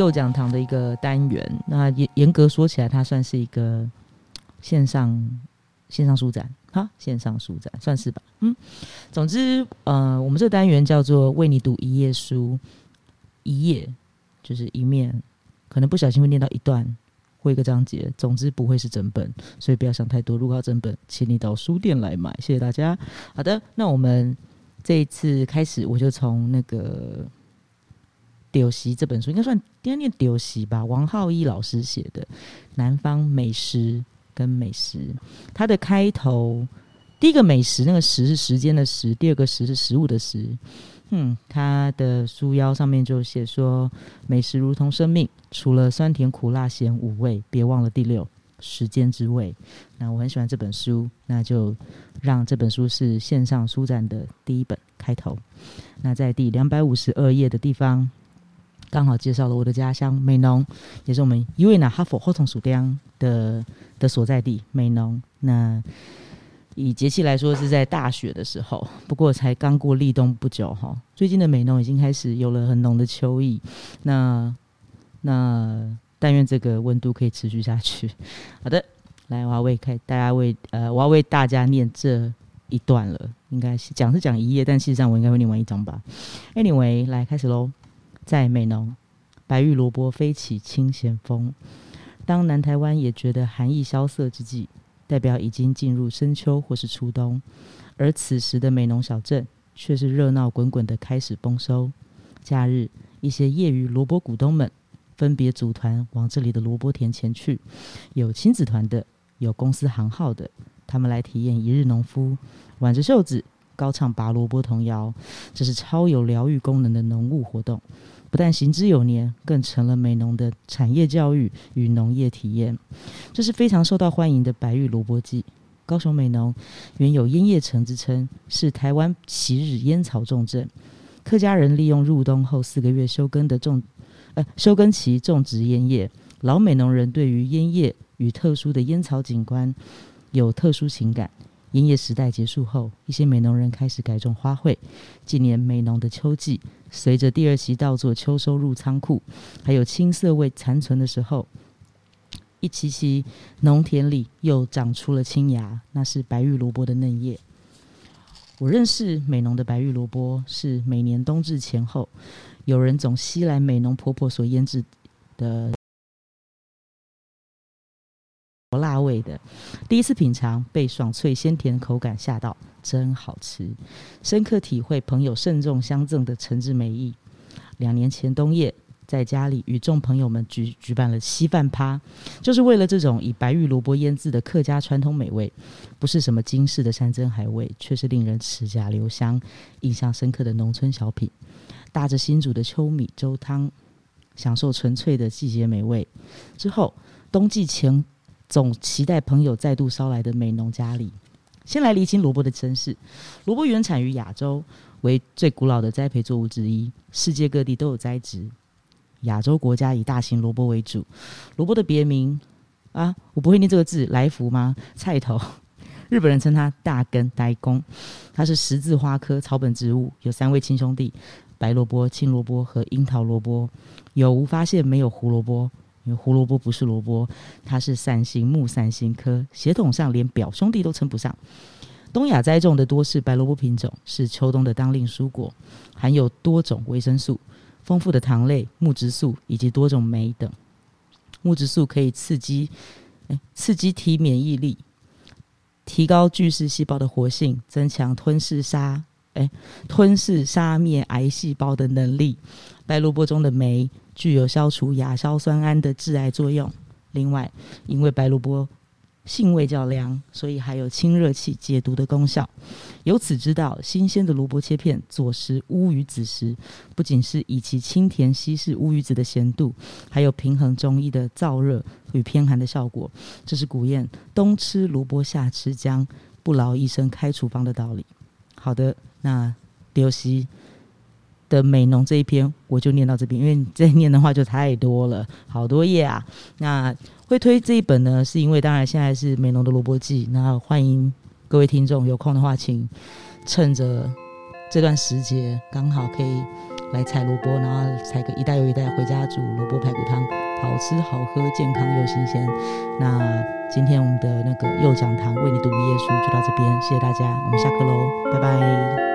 右讲堂的一个单元。那严严格说起来，它算是一个线上线上书展，哈，线上书展算是吧。嗯，总之，呃，我们这个单元叫做“为你读一页书”，一页就是一面，可能不小心会念到一段或一个章节，总之不会是整本，所以不要想太多。如果要整本，请你到书店来买。谢谢大家。好的，那我们这一次开始，我就从那个。《丢席》这本书应该算第二念《丢席》吧，王浩一老师写的《南方美食跟美食》。它的开头第一个“美食”那个“食”是时间的“食”，第二个“食”是食物的“食”。嗯，它的书腰上面就写说：“美食如同生命，除了酸甜苦辣咸五味，别忘了第六时间之味。”那我很喜欢这本书，那就让这本书是线上书展的第一本开头。那在第两百五十二页的地方。刚好介绍了我的家乡美浓，也是我们一位呢哈佛后通鼠丁的的所在地美浓。那以节气来说是在大雪的时候，不过才刚过立冬不久哈。最近的美浓已经开始有了很浓的秋意。那那但愿这个温度可以持续下去。好的，来我要为开大家为呃我要为大家念这一段了，应该是讲是讲一页，但事实上我应该会念完一章吧。Anyway，来开始喽。在美浓，白玉萝卜飞起清闲风。当南台湾也觉得寒意萧瑟之际，代表已经进入深秋或是初冬。而此时的美浓小镇，却是热闹滚滚的开始丰收。假日，一些业余萝卜股东们分别组团往这里的萝卜田前去，有亲子团的，有公司行号的，他们来体验一日农夫，挽着袖子高唱拔萝卜童谣。这是超有疗愈功能的农务活动。不但行之有年，更成了美农的产业教育与农业体验。这是非常受到欢迎的白玉萝卜季。高雄美农原有烟叶城之称，是台湾昔日烟草重镇。客家人利用入冬后四个月休耕的种，呃，休耕期种植烟叶。老美农人对于烟叶与特殊的烟草景观有特殊情感。烟叶时代结束后，一些美农人开始改种花卉。今年美农的秋季，随着第二期稻作秋收入仓库，还有青色味残存的时候，一期期农田里又长出了青芽，那是白玉萝卜的嫩叶。我认识美农的白玉萝卜，是每年冬至前后，有人总吸来美农婆婆所腌制的。辣味的，第一次品尝被爽脆鲜甜口感吓到，真好吃，深刻体会朋友慎重相赠的诚挚美意。两年前冬夜，在家里与众朋友们举举办了稀饭趴，就是为了这种以白玉萝卜腌制的客家传统美味，不是什么精致的山珍海味，却是令人齿颊留香、印象深刻的农村小品。搭着新煮的秋米粥汤，享受纯粹的季节美味。之后，冬季前。总期待朋友再度捎来的美农家里。先来厘清萝卜的身世。萝卜原产于亚洲，为最古老的栽培作物之一，世界各地都有栽植。亚洲国家以大型萝卜为主。萝卜的别名啊，我不会念这个字，来福吗？菜头。日本人称它大根呆公。它是十字花科草本植物，有三位亲兄弟：白萝卜、青萝卜和樱桃萝卜。有无发现没有胡萝卜？因为胡萝卜不是萝卜，它是伞形木伞形科，血统上连表兄弟都称不上。东亚栽种的多是白萝卜品种，是秋冬的当令蔬果，含有多种维生素、丰富的糖类、木质素以及多种酶等。木质素可以刺激，哎，刺激体免疫力，提高巨噬细胞的活性，增强吞噬杀，哎，吞噬杀灭癌细胞的能力。白萝卜中的酶。具有消除亚硝酸胺的致癌作用。另外，因为白萝卜性味较凉，所以还有清热气、解毒的功效。由此知道，新鲜的萝卜切片佐食乌鱼子时，不仅是以其清甜稀释乌鱼子的咸度，还有平衡中医的燥热与偏寒的效果。这是古谚“冬吃萝卜，夏吃姜，不劳医生开处方”的道理。好的，那刘希。的美浓这一篇我就念到这边，因为再念的话就太多了，好多页啊。那会推这一本呢，是因为当然现在是美浓的萝卜季，那欢迎各位听众有空的话，请趁着这段时节刚好可以来采萝卜，然后采个一袋又一袋回家煮萝卜排骨汤，好吃好喝，健康又新鲜。那今天我们的那个右讲堂为你读一页书就到这边，谢谢大家，我们下课喽，拜拜。